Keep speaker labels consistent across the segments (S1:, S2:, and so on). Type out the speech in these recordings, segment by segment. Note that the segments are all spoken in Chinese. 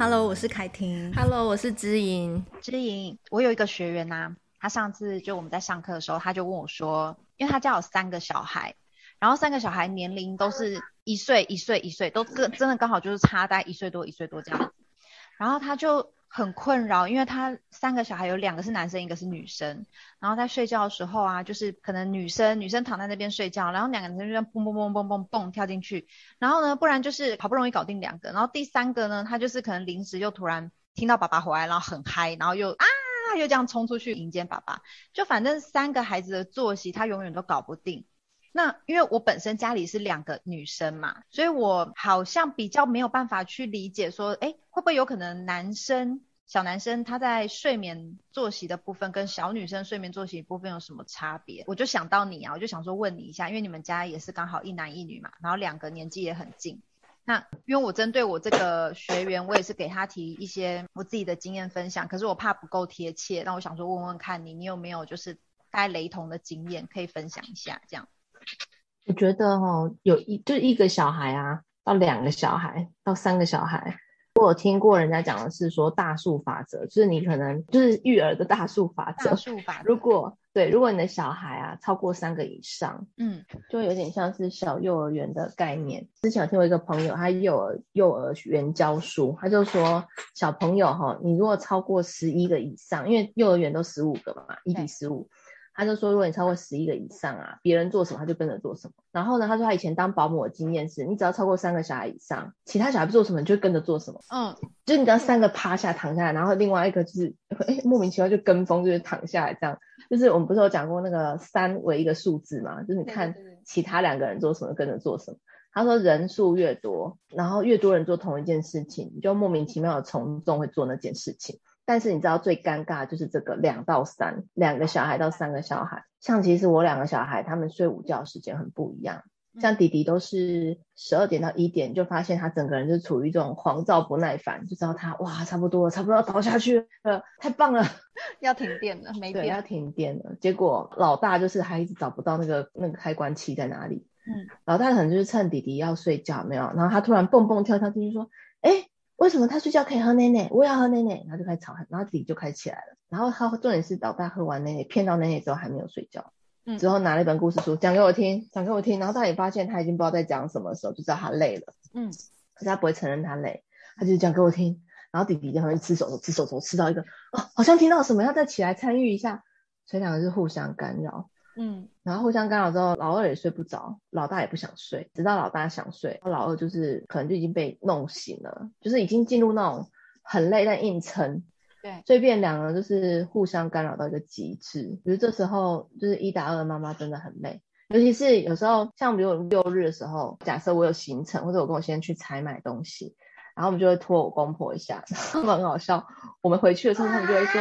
S1: Hello，我是凯婷。
S2: Hello，我是知莹。
S3: 知莹，我有一个学员呐、啊，他上次就我们在上课的时候，他就问我说，因为他家有三个小孩，然后三个小孩年龄都是一岁、一岁、一岁，都真真的刚好就是差大概一岁多、一岁多这样子，然后他就。很困扰，因为他三个小孩有两个是男生，一个是女生。然后在睡觉的时候啊，就是可能女生女生躺在那边睡觉，然后两个男生就这样蹦蹦蹦蹦蹦蹦跳进去。然后呢，不然就是好不容易搞定两个，然后第三个呢，他就是可能临时又突然听到爸爸回来，然后很嗨，然后又啊又这样冲出去迎接爸爸。就反正三个孩子的作息他永远都搞不定。那因为我本身家里是两个女生嘛，所以我好像比较没有办法去理解说，诶，会不会有可能男生小男生他在睡眠作息的部分跟小女生睡眠作息部分有什么差别？我就想到你啊，我就想说问你一下，因为你们家也是刚好一男一女嘛，然后两个年纪也很近。那因为我针对我这个学员，我也是给他提一些我自己的经验分享，可是我怕不够贴切，那我想说问问看你，你有没有就是带雷同的经验可以分享一下这样。
S2: 我觉得哦，有一就一个小孩啊，到两个小孩，到三个小孩。我有听过人家讲的是说大数法则，就是你可能就是育儿的大数法则。
S3: 大数法则。
S2: 如果对，如果你的小孩啊超过三个以上，
S3: 嗯，
S2: 就有点像是小幼儿园的概念。之前有听过一个朋友，他幼儿幼儿园教书，他就说小朋友哈，你如果超过十一个以上，因为幼儿园都十五个嘛，一比十五。他就说，如果你超过十一个以上啊，别人做什么他就跟着做什么。然后呢，他说他以前当保姆的经验是，你只要超过三个小孩以上，其他小孩不做什么，你就跟着做什么。
S3: 嗯，
S2: 就是你只要三个趴下躺下来，然后另外一个就是，哎，莫名其妙就跟风，就是躺下来这样。就是我们不是有讲过那个三为一个数字嘛？就是你看其他两个人做什么，跟着做什么。他说人数越多，然后越多人做同一件事情，你就莫名其妙的从众会做那件事情。但是你知道最尴尬的就是这个两到三，两个小孩到三个小孩，像其实我两个小孩他们睡午觉时间很不一样，像弟弟都是十二点到一点，就发现他整个人就处于一种狂躁不耐烦，就知道他哇差不多差不多要倒下去了，太棒了，
S3: 要停电了，没电，
S2: 对，要停电了。结果老大就是还一直找不到那个那个开关器在哪里，
S3: 嗯，
S2: 老大可能就是趁弟弟要睡觉没有，然后他突然蹦蹦跳跳进去说，哎。为什么他睡觉可以喝奶奶？我也要喝奶奶，然后就开始吵，然后自己就开始起来了。然后他重点是老爸喝完奶奶，骗到奶奶之后还没有睡觉，嗯，之后拿了一本故事书讲给我听，讲给我听。然后当你发现他已经不知道在讲什么的时候，就知道他累了，
S3: 嗯，
S2: 可是他不会承认他累，他就讲给我听。然后弟弟就很吃手手吃手手吃到一个，哦，好像听到什么，要再起来参与一下，所以两个是互相干扰。
S3: 嗯，
S2: 然后互相干扰之后，老二也睡不着，老大也不想睡，直到老大想睡，老二就是可能就已经被弄醒了，就是已经进入那种很累但硬撑，
S3: 对，所以
S2: 变两个就是互相干扰到一个极致。比如这时候就是一打二的妈妈真的很累，尤其是有时候像比如六日的时候，假设我有行程或者我跟我先生去采买东西，然后我们就会拖我公婆一下，他们很好笑，我们回去的时候他们就会说。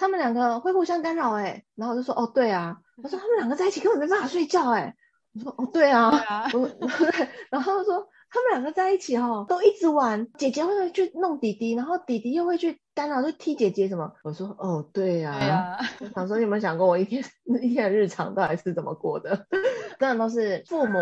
S2: 他们两个会互相干扰哎，然后我就说哦对啊，我说他们两个在一起根本没办法睡觉哎，我说哦对啊，对啊，对，然后说他们两个在一起哦，都一直玩，姐姐会去弄弟弟，然后弟弟又会去干扰，就踢姐姐什么，我说哦对啊，对啊，我想说你有没有想过我一天 一天的日常到底是怎么过的？当然都是父母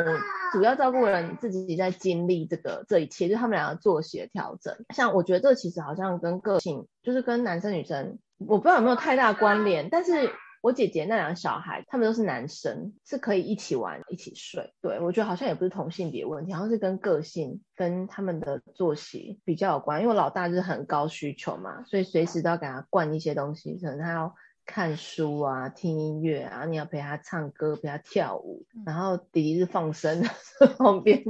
S2: 主要照顾人自己在经历这个这一切，就是他们两个作息的调整，像我觉得这其实好像跟个性，就是跟男生女生。我不知道有没有太大关联，但是我姐姐那两个小孩，他们都是男生，是可以一起玩、一起睡。对，我觉得好像也不是同性别问题，好像是跟个性、跟他们的作息比较有关。因为我老大就是很高需求嘛，所以随时都要给他灌一些东西，可能他要。看书啊，听音乐啊，你要陪他唱歌，陪他跳舞，嗯、然后弟弟是放声在 旁边。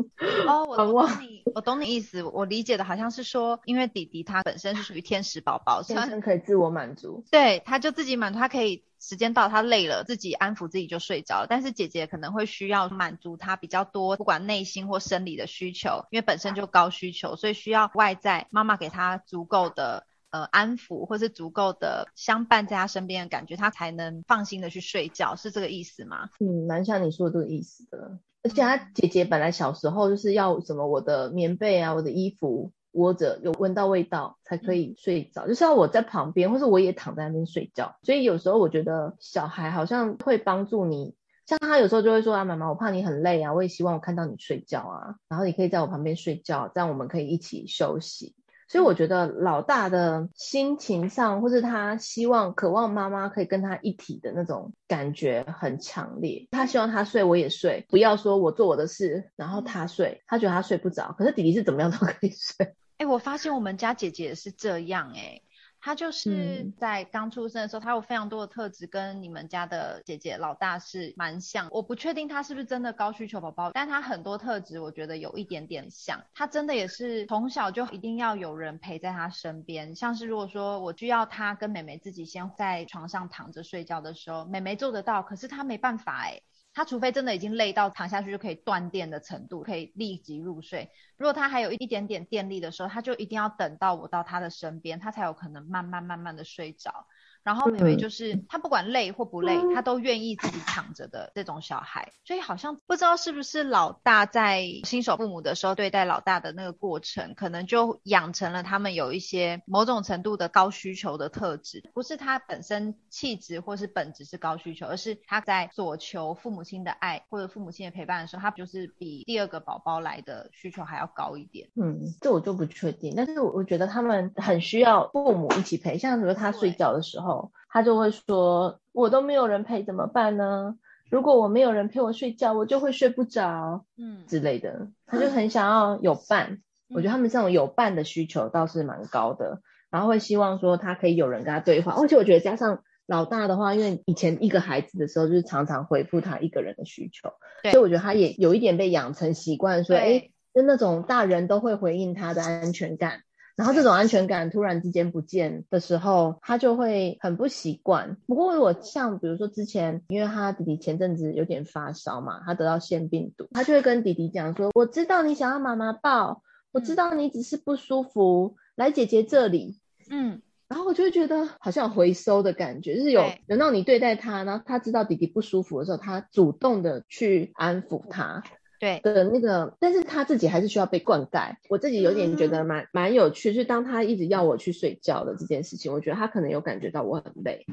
S3: 哦，我懂你，我懂你意思。我理解的好像是说，因为弟弟他本身是属于天使宝宝，
S2: 天生可以自我满足。
S3: 对，他就自己满足，他可以时间到他累了，自己安抚自己就睡着。但是姐姐可能会需要满足他比较多，不管内心或生理的需求，因为本身就高需求，所以需要外在妈妈给他足够的。呃，安抚或是足够的相伴在他身边的感觉，他才能放心的去睡觉，是这个意思吗？
S2: 嗯，蛮像你说的这个意思的。而且他姐姐本来小时候就是要什么，我的棉被啊，我的衣服窝着有闻到味道才可以睡着，嗯、就是要我在旁边，或是我也躺在那边睡觉。所以有时候我觉得小孩好像会帮助你，像他有时候就会说啊，妈妈，我怕你很累啊，我也希望我看到你睡觉啊，然后你可以在我旁边睡觉，这样我们可以一起休息。所以我觉得老大的心情上，或是他希望、渴望妈妈可以跟他一体的那种感觉很强烈。他希望他睡，我也睡，不要说我做我的事，然后他睡，他觉得他睡不着。可是弟弟是怎么样都可以睡。
S3: 哎、欸，我发现我们家姐姐也是这样、欸，哎。他就是在刚出生的时候，他有非常多的特质，跟你们家的姐姐老大是蛮像。我不确定他是不是真的高需求宝宝，但他很多特质我觉得有一点点像。他真的也是从小就一定要有人陪在他身边，像是如果说我需要他跟妹妹自己先在床上躺着睡觉的时候，妹妹做得到，可是他没办法哎。他除非真的已经累到躺下去就可以断电的程度，可以立即入睡。如果他还有一点点电力的时候，他就一定要等到我到他的身边，他才有可能慢慢慢慢的睡着。然后妹妹就是她不管累或不累，她都愿意自己躺着的这种小孩，所以好像不知道是不是老大在新手父母的时候对待老大的那个过程，可能就养成了他们有一些某种程度的高需求的特质，不是他本身气质或是本质是高需求，而是他在所求父母亲的爱或者父母亲的陪伴的时候，他就是比第二个宝宝来的需求还要高一点。
S2: 嗯，这我就不确定，但是我我觉得他们很需要父母一起陪，像比如他睡觉的时候。他就会说：“我都没有人陪，怎么办呢？如果我没有人陪我睡觉，我就会睡不着，嗯之类的。”他就很想要有伴。嗯、我觉得他们这种有伴的需求倒是蛮高的，然后会希望说他可以有人跟他对话。而且我觉得加上老大的话，因为以前一个孩子的时候，就是常常回复他一个人的需求，所以我觉得他也有一点被养成习惯，说：“哎对，就那种大人都会回应他的安全感。”然后这种安全感突然之间不见的时候，他就会很不习惯。不过我像比如说之前，因为他弟弟前阵子有点发烧嘛，他得到腺病毒，他就会跟弟弟讲说：“我知道你想要妈妈抱，我知道你只是不舒服，来姐姐这里。”嗯，然后我就会觉得好像有回收的感觉，就是有轮到你对待他，然后他知道弟弟不舒服的时候，他主动的去安抚他。
S3: 对
S2: 的那个，但是他自己还是需要被灌溉。我自己有点觉得蛮蛮有趣，就是当他一直要我去睡觉的这件事情，我觉得他可能有感觉到我很累。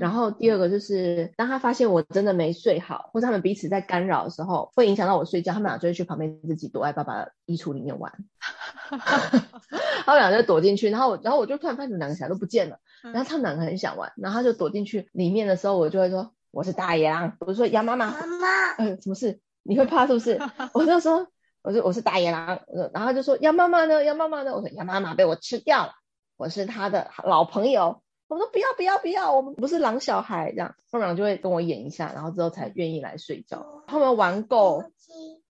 S2: 然后第二个就是当他发现我真的没睡好，或者他们彼此在干扰的时候，会影响到我睡觉，他们俩就会去旁边自己躲在爸爸的衣橱里面玩。他们俩就躲进去，然后我然后我就突然发现两个小孩都不见了，然后他们两个很想玩，然后他就躲进去里面的时候，我就会说我是大野狼，我就说杨妈妈，妈妈，嗯，什么事？你会怕是不是？我就说，我说我是大野狼，然后就说羊妈妈呢？羊妈妈呢？我说羊妈妈被我吃掉了，我是他的老朋友。我说不要不要不要，我们不是狼小孩这样。后面就会跟我演一下，然后之后才愿意来睡觉。他们玩够，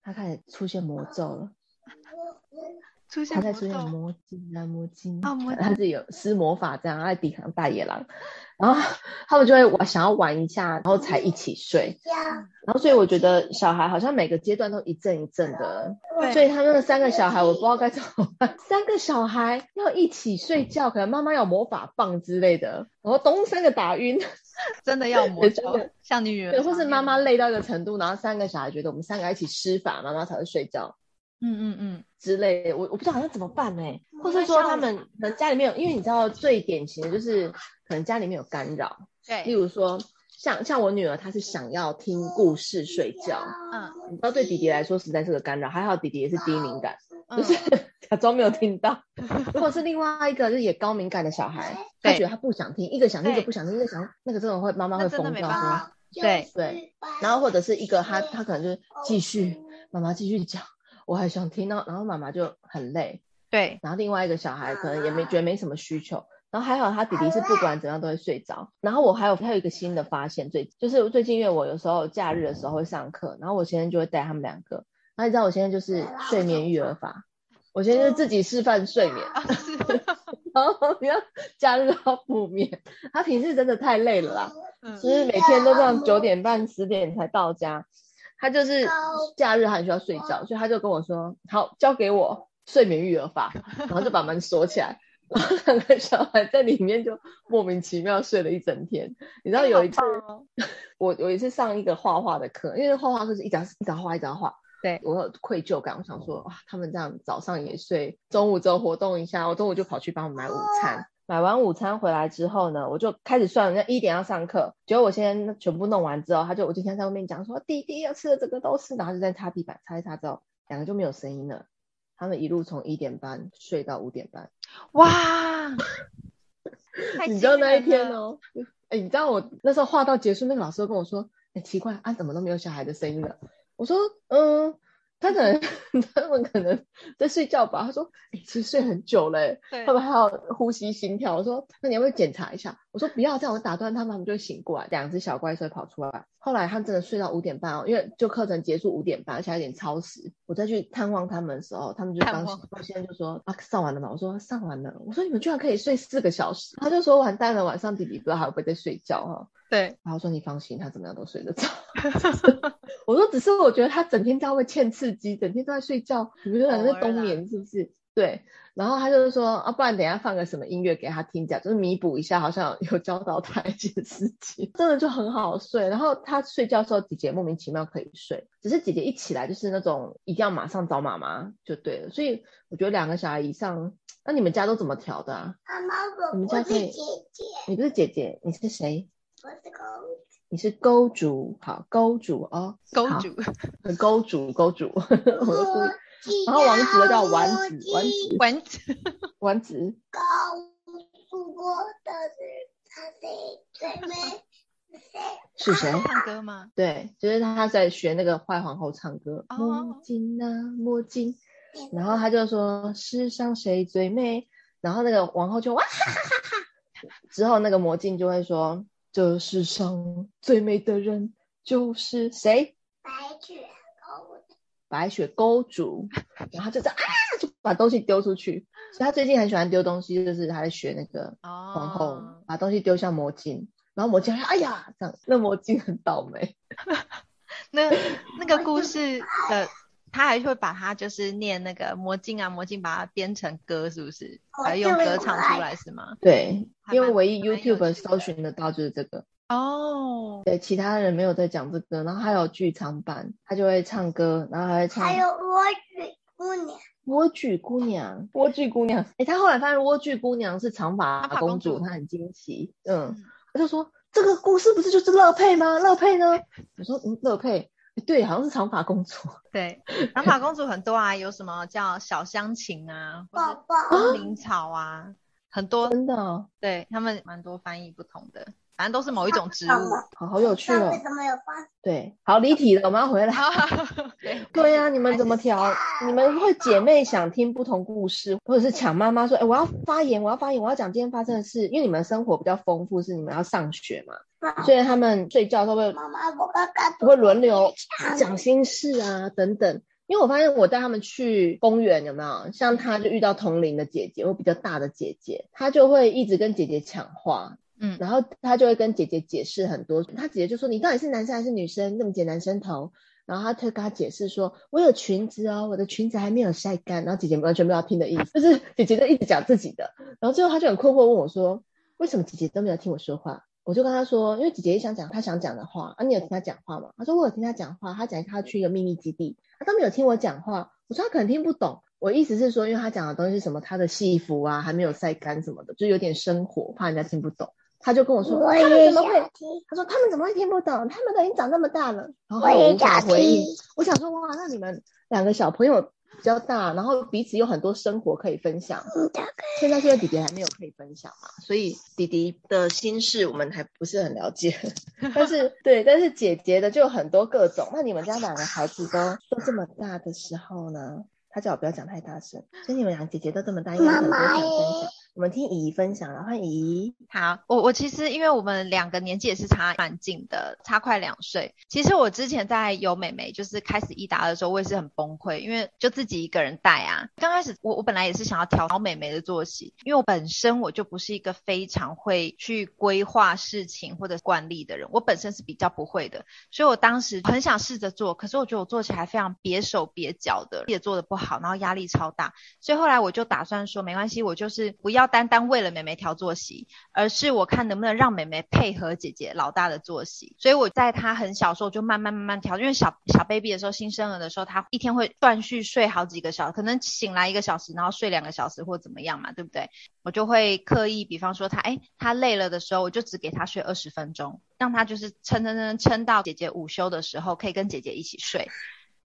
S2: 他开始出现魔咒了，
S3: 出现
S2: 他在出现魔晶啊魔晶，他自己有施魔法这样来抵抗大野狼。然后他们就会玩，想要玩一下，然后才一起睡。然后所以我觉得小孩好像每个阶段都一阵一阵的。所以他们的三个小孩，我不知道该怎么办。三个小孩要一起睡觉，可能妈妈有魔法棒之类的，然后咚三个打晕，
S3: 真的要魔咒，像你女儿。
S2: 对，或是妈妈累到一个程度，然后三个小孩觉得我们三个一起施法，妈妈才会睡觉。嗯嗯嗯之类的，我我不知道好像怎么办呢？或是说他们可能家里面有，因为你知道最典型的就是。可能家里面有干扰，
S3: 对，
S2: 例如说像像我女儿，她是想要听故事睡觉，嗯，你知道对弟弟来说实在是个干扰，还好弟弟也是低敏感，嗯、就是 假装没有听到。如果是另外一个就是也高敏感的小孩，他觉得他不想听，一个想听一个不想听，一个想那个这种会妈妈会疯掉，说
S3: 对
S2: 对，然后或者是一个他他可能就是继续妈妈继续讲，我还想听到，然后妈妈就很累，
S3: 对，
S2: 然后另外一个小孩可能也没觉得没什么需求。然后还好，他弟弟是不管怎样都会睡着。然后我还有还有一个新的发现，最就是最近因为我有时候假日的时候会上课，然后我先生就会带他们两个。然后你知道我现在就是睡眠育儿法，我现在就自己示范睡眠。然后你要假日要补眠，他平时真的太累了啦，就是每天都这样九点半十点才到家。他就是假日还需要睡觉，所以他就跟我说：“好，交给我睡眠育儿法。”然后就把门锁起来。然后两个小孩在里面就莫名其妙睡了一整天。你知道有一次，哦、我有一次上一个画画的课，因为画画课是一张一张画一张画。对，我有愧疚感，我想说哇，他们这样早上也睡，中午之后活动一下，我中午就跑去帮他们买午餐。买完午餐回来之后呢，我就开始算，人家一点要上课，结果我先全部弄完之后，他就我就先在外面讲说，弟弟要吃的这个都是，然后就在擦地板，擦一擦之后，两个就没有声音了。他们一路从一点半睡到五点半。
S3: 哇！
S2: 你知道那一天哦？哎、欸，你知道我那时候画到结束，那个老师都跟我说：“哎、欸，奇怪，啊，怎么都没有小孩的声音了？”我说：“嗯。”他可能 他们可能在睡觉吧。他说：“哎、欸，其实睡很久嘞，他们还要呼吸心跳。”我说：“那你要不要检查一下？”我说：“不要，这样我打断他们，他们就会醒过来。”两只小怪兽跑出来。后来他们真的睡到五点半哦，因为就课程结束五点半，而且还有点超时。我再去探望他们的时候，他们就刚醒。我现在就说：“啊，上完了吗？”我说：“上完了。”我说：“你们居然可以睡四个小时？”他就说：“完蛋了，晚上弟弟不知道还会不会在睡觉哈。”
S3: 对，
S2: 然后说：“你放心，他怎么样都睡得着。”我说：“只是我觉得他整天这样会欠刺激，整天都在睡觉，你觉得可能是冬眠是不是？”对。然后他就是说：“啊，不然等一下放个什么音乐给他听，讲就是弥补一下，好像有教导他一件事情，真的就很好睡。然后他睡觉的时候，姐姐莫名其妙可以睡，只是姐姐一起来就是那种一定要马上找妈妈就对了。所以我觉得两个小孩以上，那你们家都怎么调的啊？妈妈，你们家可以？姐姐，你不是姐姐，你是谁？我是公主。你是公主，好，公主哦，
S3: 公主，
S2: 公主，公主，我的故意。然后王子叫丸子，丸子，
S3: 丸子，
S2: 丸子。
S1: 告诉我的是他谁最美？
S2: 是谁？
S3: 唱歌吗？
S2: 对，就是他在学那个坏皇后唱歌。魔镜啊，魔镜。然后他就说世上谁最美？然后那个皇后就哇哈哈哈哈。之后那个魔镜就会说，这世上最美的人就是谁？
S1: 白雪。
S2: 白雪公主，然后就这样啊，就把东西丢出去。所以他最近很喜欢丢东西，就是他在学那个皇后，oh. 把东西丢向魔镜，然后魔镜哎呀，这样，那魔镜很倒霉。
S3: 那 那个故事的，他还会把它就是念那个魔镜啊，魔镜把它编成歌，是不是？还用歌唱出来是吗？
S2: 对，因为唯一 YouTube 搜寻得到就是这个。
S3: 哦，oh.
S2: 对，其他人没有在讲这个，然后还有剧场版，他就会唱歌，然后还会唱。
S1: 还有莴苣姑娘，
S2: 莴苣姑娘，莴苣姑娘。哎，他后来发现莴苣姑娘是长发公主，他很惊奇。嗯，他就说这个故事不是就是乐佩吗？乐佩呢？我说嗯，乐佩，对，好像是长发公主。
S3: 对，长发公主很多啊，有什么叫小香芹啊，
S1: 宝宝
S3: 风铃草啊，很多。
S2: 真的哦，
S3: 对，他们蛮多翻译不同的。反正都是某一种植物，
S2: 好好有趣哦。
S1: 为什么有花？
S2: 对，好离题了，我们要回来。对 对呀，你们怎么调？你们会姐妹想听不同故事，或者是抢妈妈说，哎，我要发言，我要发言，我要讲今天发生的事。因为你们生活比较丰富，是你们要上学嘛，所以他们睡觉都会，妈妈，我刚刚会轮流讲心事啊等等。因为我发现我带他们去公园，有没有？像他就遇到同龄的姐姐或比较大的姐姐，他就会一直跟姐姐抢话。嗯，然后他就会跟姐姐解释很多，他姐姐就说，你到底是男生还是女生？那么剪男生头，然后他就跟他解释说，我有裙子哦，我的裙子还没有晒干。然后姐姐完全没有听的意思，就是姐姐就一直讲自己的。然后最后他就很困惑问我说，为什么姐姐都没有听我说话？我就跟他说，因为姐姐也想讲她想讲的话啊，你有听她讲话吗？他说我有听她讲话，她讲他去一个秘密基地，她都没有听我讲话。我说她可能听不懂，我意思是说，因为他讲的东西什么，他的戏服啊还没有晒干什么的，就有点生活，怕人家听不懂。他就跟我说，我他们怎么会？他说他们怎么会听不懂？他们都已经长那么大了。然后我无法回应。我想说，哇，那你们两个小朋友比较大，然后彼此有很多生活可以分享。现在现在弟弟还没有可以分享嘛，所以弟弟的心事我们还不是很了解。但是对，但是姐姐的就有很多各种。那你们家两个孩子都都这么大的时候呢？他叫我不要讲太大声。所以你们两个姐姐都这么大，应该很多想分享。我们听姨姨分享了，欢迎姨姨。
S3: 好，我我其实因为我们两个年纪也是差蛮近的，差快两岁。其实我之前在有美眉，就是开始一打二的时候，我也是很崩溃，因为就自己一个人带啊。刚开始我我本来也是想要调好美眉的作息，因为我本身我就不是一个非常会去规划事情或者惯例的人，我本身是比较不会的，所以我当时很想试着做，可是我觉得我做起来非常蹩手蹩脚的，也做的不好，然后压力超大，所以后来我就打算说，没关系，我就是不要。单单为了妹妹调作息，而是我看能不能让妹妹配合姐姐老大的作息。所以我在她很小时候就慢慢慢慢调，因为小小 baby 的时候，新生儿的时候，她一天会断续睡好几个小时，可能醒来一个小时，然后睡两个小时或怎么样嘛，对不对？我就会刻意，比方说她，哎，她累了的时候，我就只给她睡二十分钟，让她就是撑撑撑撑到姐姐午休的时候，可以跟姐姐一起睡。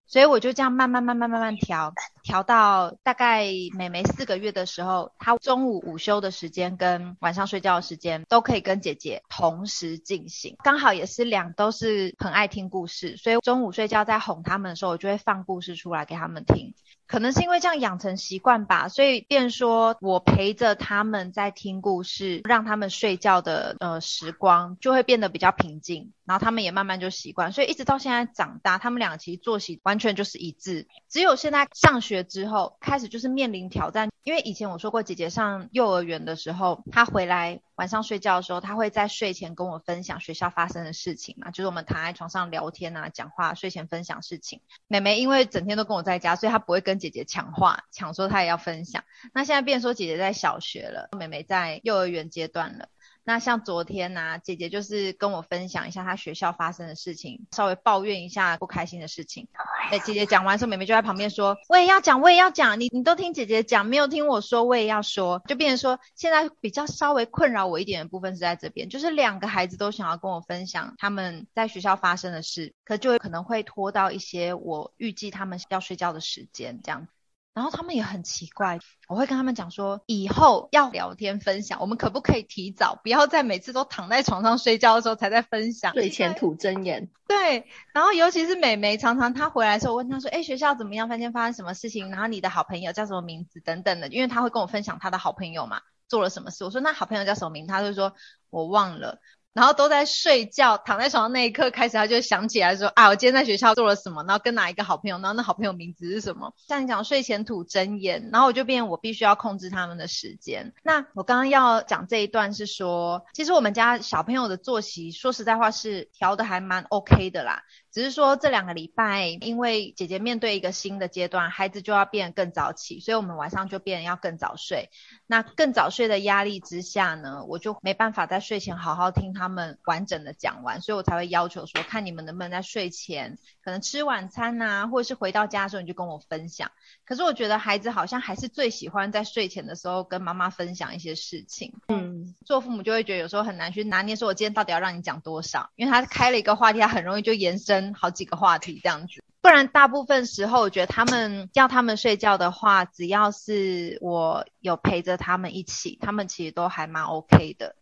S3: 所以我就这样慢慢慢慢慢慢调，调到大概妹妹四个月的时候，她中午午休的时间跟晚上睡觉的时间都可以跟姐姐同时进行，刚好也是两都是很爱听故事，所以中午睡觉在哄他们的时候，我就会放故事出来给他们听。可能是因为这样养成习惯吧，所以变说我陪着他们在听故事，让他们睡觉的呃时光就会变得比较平静，然后他们也慢慢就习惯，所以一直到现在长大，他们两个其实作息完全就是一致。只有现在上学之后，开始就是面临挑战，因为以前我说过，姐姐上幼儿园的时候，她回来晚上睡觉的时候，她会在睡前跟我分享学校发生的事情嘛，就是我们躺在床上聊天啊，讲话，睡前分享事情。妹妹因为整天都跟我在家，所以她不会跟姐姐抢话，抢说她也要分享。那现在变说姐姐在小学了，妹妹在幼儿园阶段了。那像昨天啊，姐姐就是跟我分享一下她学校发生的事情，稍微抱怨一下不开心的事情。哎，姐姐讲完之后，妹妹就在旁边说：“我也要讲，我也要讲。你你都听姐姐讲，没有听我说，我也要说。”就变成说，现在比较稍微困扰我一点的部分是在这边，就是两个孩子都想要跟我分享他们在学校发生的事，可就可能会拖到一些我预计他们要睡觉的时间这样。然后他们也很奇怪，我会跟他们讲说，以后要聊天分享，我们可不可以提早，不要在每次都躺在床上睡觉的时候才在分享，
S2: 睡前吐真言。
S3: 对，然后尤其是美眉，常常她回来的时候，我问她说，哎，学校怎么样？今天发生什么事情？然后你的好朋友叫什么名字？等等的，因为她会跟我分享她的好朋友嘛，做了什么事。我说那好朋友叫什么名？她就说我忘了。然后都在睡觉，躺在床上那一刻开始，他就想起来说啊，我今天在学校做了什么，然后跟哪一个好朋友，然后那好朋友名字是什么？像你讲睡前吐真言，然后我就变我必须要控制他们的时间。那我刚刚要讲这一段是说，其实我们家小朋友的作息，说实在话是调的还蛮 OK 的啦。只是说这两个礼拜，因为姐姐面对一个新的阶段，孩子就要变得更早起，所以我们晚上就变得要更早睡。那更早睡的压力之下呢，我就没办法在睡前好好听他们完整的讲完，所以我才会要求说，看你们能不能在睡前，可能吃晚餐呐，或者是回到家的时候你就跟我分享。可是我觉得孩子好像还是最喜欢在睡前的时候跟妈妈分享一些事情。嗯，做父母就会觉得有时候很难去拿捏，说我今天到底要让你讲多少，因为他开了一个话题，他很容易就延伸。好几个话题这样子，不然大部分时候，我觉得他们要他们睡觉的话，只要是我有陪着他们一起，他们其实都还蛮 OK 的。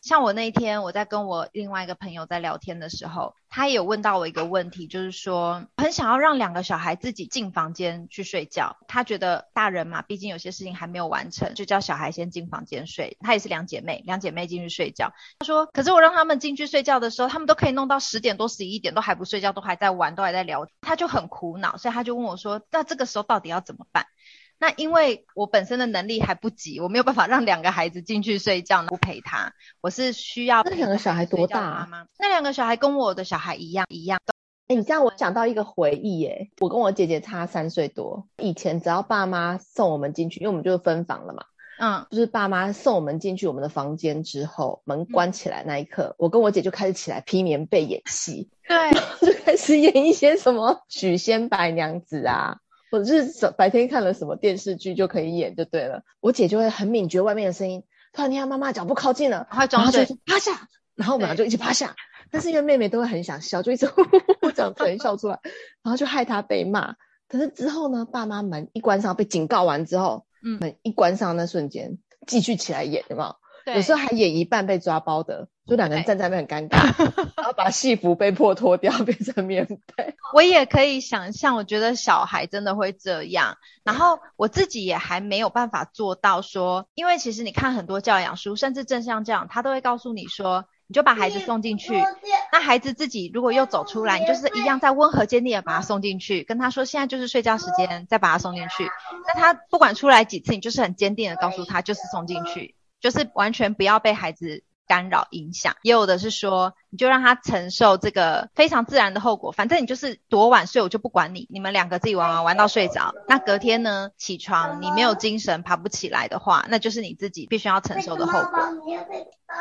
S3: 像我那一天，我在跟我另外一个朋友在聊天的时候，他也有问到我一个问题，就是说很想要让两个小孩自己进房间去睡觉。他觉得大人嘛，毕竟有些事情还没有完成，就叫小孩先进房间睡。他也是两姐妹，两姐妹进去睡觉。他说，可是我让他们进去睡觉的时候，他们都可以弄到十点多、十一点都还不睡觉，都还在玩，都还在聊。他就很苦恼，所以他就问我说，那这个时候到底要怎么办？那因为我本身的能力还不及，我没有办法让两个孩子进去睡觉，不陪他。我是需要。那两个小孩多大啊？那两个小孩跟我的小孩一样一样。
S2: 哎，你这样我想到一个回忆耶，我跟我姐姐差三岁多。以前只要爸妈送我们进去，因为我们就是分房了嘛，
S3: 嗯，
S2: 就是爸妈送我们进去我们的房间之后，门关起来那一刻，嗯、我跟我姐就开始起来披棉被演戏，
S3: 对，
S2: 就开始演一些什么许仙白娘子啊。或者是白天看了什么电视剧就可以演就对了，我姐就会很敏觉外面的声音，突然听到妈妈脚步靠近了，
S3: 然后就
S2: 趴下，然后我们俩就一起趴下。但是因为妹妹都会很想笑，就一直 呼呼呼这样突然笑出来，然后就害她被骂。可是之后呢，爸妈门一关上，被警告完之后，嗯，门一关上那瞬间继续起来演，有没有？有时候还演一半被抓包的，就两个人站在那边很尴尬，然后把戏服被迫脱掉 变成棉被。
S3: 我也可以想象，我觉得小孩真的会这样。然后我自己也还没有办法做到说，因为其实你看很多教养书，甚至正向这样，他都会告诉你说，你就把孩子送进去，那孩子自己如果又走出来，你就是一样在温和坚定的把他送进去，跟他说现在就是睡觉时间，再把他送进去。那他不管出来几次，你就是很坚定的告诉他，就是送进去。就是完全不要被孩子干扰影响，也有的是说，你就让他承受这个非常自然的后果，反正你就是多晚睡，我就不管你，你们两个自己玩玩玩到睡着。那隔天呢，起床你没有精神爬不起来的话，那就是你自己必须要承受的后果。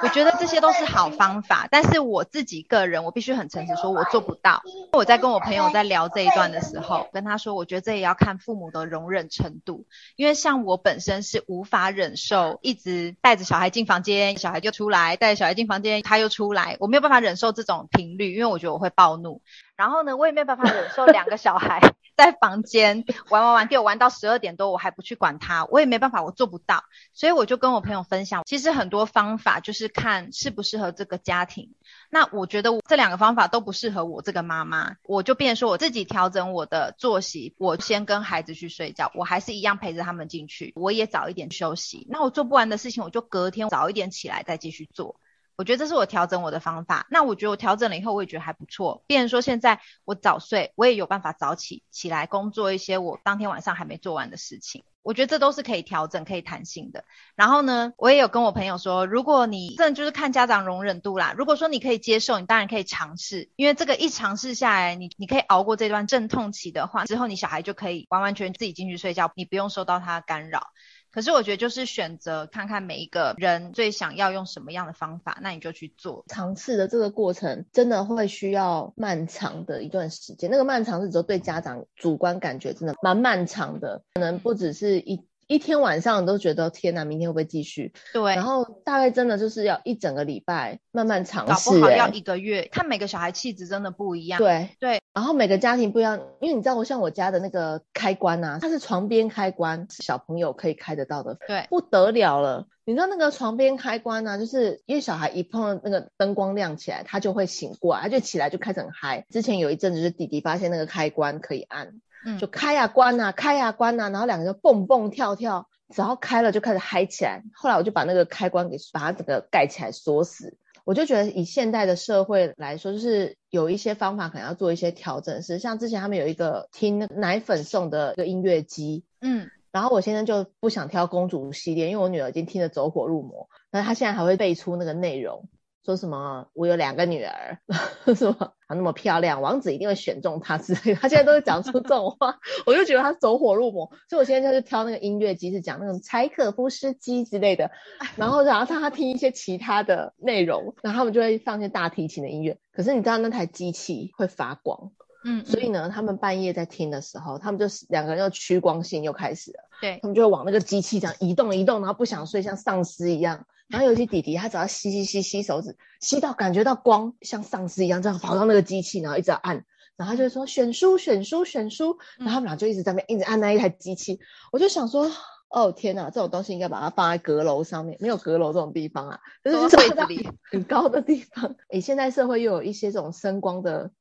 S3: 我觉得这些都是好方法，但是我自己个人，我必须很诚实说，我做不到。我在跟我朋友在聊这一段的时候，跟他说，我觉得这也要看父母的容忍程度，因为像我本身是无法忍受一直带着小孩进房间，小孩就出来，带着小孩进房间他又出来，我没有办法忍受这种频率，因为我觉得我会暴怒。然后呢，我也没办法忍受两个小孩 在房间玩玩玩，给我玩到十二点多，我还不去管他，我也没办法，我做不到。所以我就跟我朋友分享，其实很多方法就是看适不适合这个家庭。那我觉得我这两个方法都不适合我这个妈妈，我就变说我自己调整我的作息，我先跟孩子去睡觉，我还是一样陪着他们进去，我也早一点休息。那我做不完的事情，我就隔天早一点起来再继续做。我觉得这是我调整我的方法。那我觉得我调整了以后，我也觉得还不错。变成说现在我早睡，我也有办法早起起来工作一些我当天晚上还没做完的事情。我觉得这都是可以调整、可以弹性的。然后呢，我也有跟我朋友说，如果你真的就是看家长容忍度啦。如果说你可以接受，你当然可以尝试，因为这个一尝试下来，你你可以熬过这段阵痛期的话，之后你小孩就可以完完全全自己进去睡觉，你不用受到他干扰。可是我觉得就是选择看看每一个人最想要用什么样的方法，那你就去做。
S2: 尝试的这个过程真的会需要漫长的一段时间，那个漫长是指对家长主观感觉真的蛮漫长的，可能不只是一。一天晚上都觉得天哪，明天会不会继续？
S3: 对，
S2: 然后大概真的就是要一整个礼拜慢慢尝试，
S3: 搞不好要一个月。看每个小孩气质真的不一样。
S2: 对
S3: 对，
S2: 然后每个家庭不一样，因为你知道，我像我家的那个开关啊，它是床边开关，小朋友可以开得到的，
S3: 对，
S2: 不得了了。你知道那个床边开关呢、啊，就是因为小孩一碰到那个灯光亮起来，他就会醒过来，他就起来就开始很嗨。之前有一阵子是弟弟发现那个开关可以按，嗯，就开啊关啊，开啊关啊，然后两个人就蹦蹦跳跳。只要开了就开始嗨起来，后来我就把那个开关给把它整个盖起来锁死。我就觉得以现代的社会来说，就是有一些方法可能要做一些调整。是像之前他们有一个听奶粉送的一个音乐机，嗯，然后我现在就不想挑公主系列，因为我女儿已经听得走火入魔，但是她现在还会背出那个内容。说什么？我有两个女儿，什么？她那么漂亮，王子一定会选中她之类的。他现在都会讲出这种话，我就觉得他走火入魔。所以我现在就是挑那个音乐机，是讲那种柴可夫斯基之类的，然后然后让他听一些其他的内容，然后他们就会放一些大提琴的音乐。可是你知道那台机器会发光，嗯，所以呢，他们半夜在听的时候，他们就两个人又趋光性又开始了，对，他们就会往那个机器这样移动移动，然后不想睡，像丧尸一样。然后有些弟弟，他只要吸吸吸吸手指，吸到感觉到光，像丧尸一样这样跑到那个机器，然后一直按，然后他就会说选书选书选书，然后他们俩就一直在那边一直按那一台机器。我就想说，哦天哪，这种东西应该把它放在阁楼上面，没有阁楼这种地方啊，就是柜子里很高的地方。诶，现在社会又有一些这种声光的。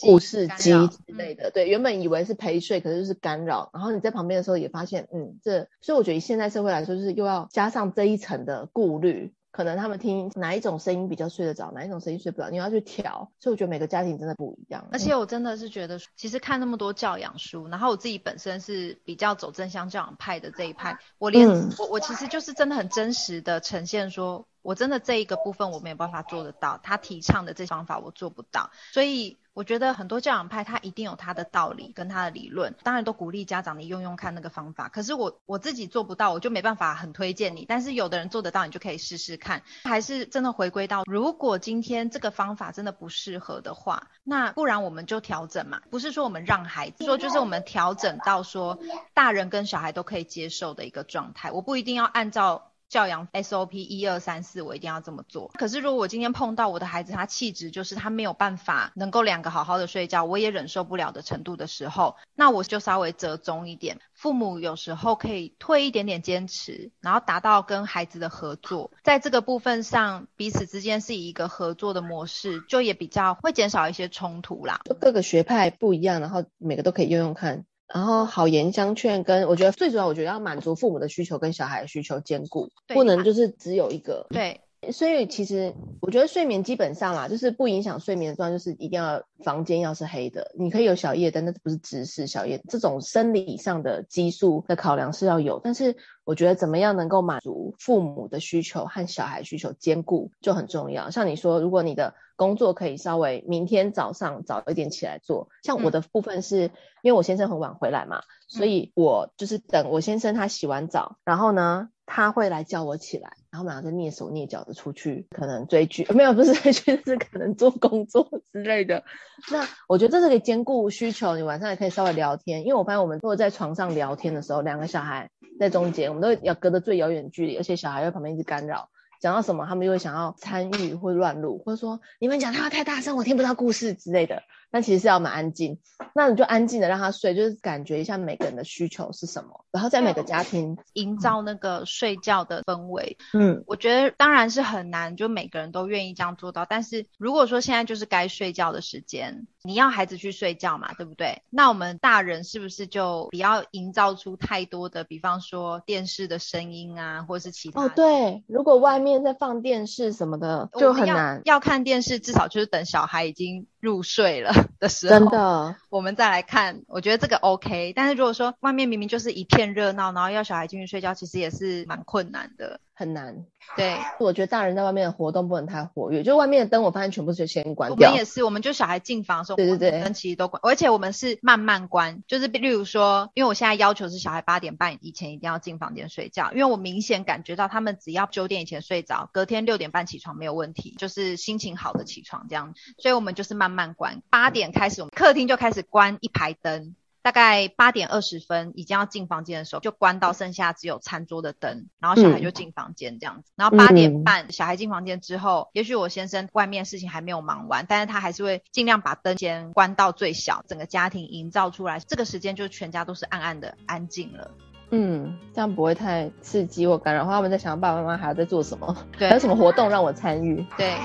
S2: 故事机之类的，对，原本以为是陪睡，可是就是干扰。然后你在旁边的时候也发现，嗯，这，所以我觉得现在社会来说，就是又要加上这一层的顾虑。可能他们听哪一种声音比较睡得着，哪一种声音睡不着，你要去调。所以我觉得每个家庭真的不一样。
S3: 而且我真的是觉得，其实看那么多教养书，然后我自己本身是比较走正向教养派的这一派，我连、嗯、我我其实就是真的很真实的呈现说，我真的这一个部分我没有办法做得到，他提倡的这方法我做不到，所以。我觉得很多教养派他一定有他的道理跟他的理论，当然都鼓励家长你用用看那个方法。可是我我自己做不到，我就没办法很推荐你。但是有的人做得到，你就可以试试看。还是真的回归到，如果今天这个方法真的不适合的话，那不然我们就调整嘛。不是说我们让孩子，说就是我们调整到说大人跟小孩都可以接受的一个状态。我不一定要按照。教养 SOP 一二三四，我一定要这么做。可是如果我今天碰到我的孩子，他气质就是他没有办法能够两个好好的睡觉，我也忍受不了的程度的时候，那我就稍微折中一点。父母有时候可以退一点点坚持，然后达到跟孩子的合作，在这个部分上彼此之间是以一个合作的模式，就也比较会减少一些冲突啦。
S2: 就各个学派不一样，然后每个都可以用用看。然后好言相劝，跟我觉得最主要，我觉得要满足父母的需求跟小孩的需求兼顾，不能就是只有一个。
S3: 对。
S2: 所以其实我觉得睡眠基本上啦，就是不影响睡眠的状态，就是一定要房间要是黑的。你可以有小夜灯，但是不是直视小夜。这种生理上的激素的考量是要有，但是我觉得怎么样能够满足父母的需求和小孩需求兼顾就很重要。像你说，如果你的工作可以稍微明天早上早一点起来做，像我的部分是因为我先生很晚回来嘛，所以我就是等我先生他洗完澡，然后呢。他会来叫我起来，然后我们两个蹑手蹑脚的出去，可能追剧，没有，不是追剧，是可能做工作之类的。那我觉得这是可以兼顾需求，你晚上也可以稍微聊天，因为我发现我们如果在床上聊天的时候，两个小孩在中间，我们都要隔着最遥远距离，而且小孩在旁边一直干扰，讲到什么，他们又会想要参与或乱录，或者说你们讲话太大声，我听不到故事之类的。但其实是要蛮安静，那你就安静的让他睡，就是感觉一下每个人的需求是什么，然后在每个家庭
S3: 营造那个睡觉的氛围。
S2: 嗯，
S3: 我觉得当然是很难，就每个人都愿意这样做到。但是如果说现在就是该睡觉的时间，你要孩子去睡觉嘛，对不对？那我们大人是不是就不要营造出太多的，比方说电视的声音啊，或者是其他的？
S2: 哦，对，如果外面在放电视什么的，就很难。
S3: 要，要看电视，至少就是等小孩已经入睡了的时候，
S2: 真的，
S3: 我们再来看，我觉得这个 OK。但是如果说外面明明就是一片热闹，然后要小孩进去睡觉，其实也是蛮困难的。
S2: 很难，
S3: 对，
S2: 我觉得大人在外面的活动不能太活跃，就外面的灯我发现全部是先关掉。
S3: 我们也是，我们就小孩进房的时候，
S2: 对对对，
S3: 灯其实都关，而且我们是慢慢关，就是例如说，因为我现在要求是小孩八点半以前一定要进房间睡觉，因为我明显感觉到他们只要九点以前睡着，隔天六点半起床没有问题，就是心情好的起床这样，所以我们就是慢慢关，八点开始我们客厅就开始关一排灯。大概八点二十分，已经要进房间的时候，就关到剩下只有餐桌的灯，然后小孩就进房间这样子。嗯、然后八点半、嗯、小孩进房间之后，也许我先生外面事情还没有忙完，但是他还是会尽量把灯先关到最小，整个家庭营造出来，这个时间就全家都是暗暗的安静了。
S2: 嗯，这样不会太刺激或干扰。他们在想爸爸妈妈还要在做什么，
S3: 对，
S2: 还有什么活动让我参与。
S3: 对，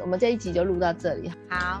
S2: 我们这一集就录到这里。
S3: 好。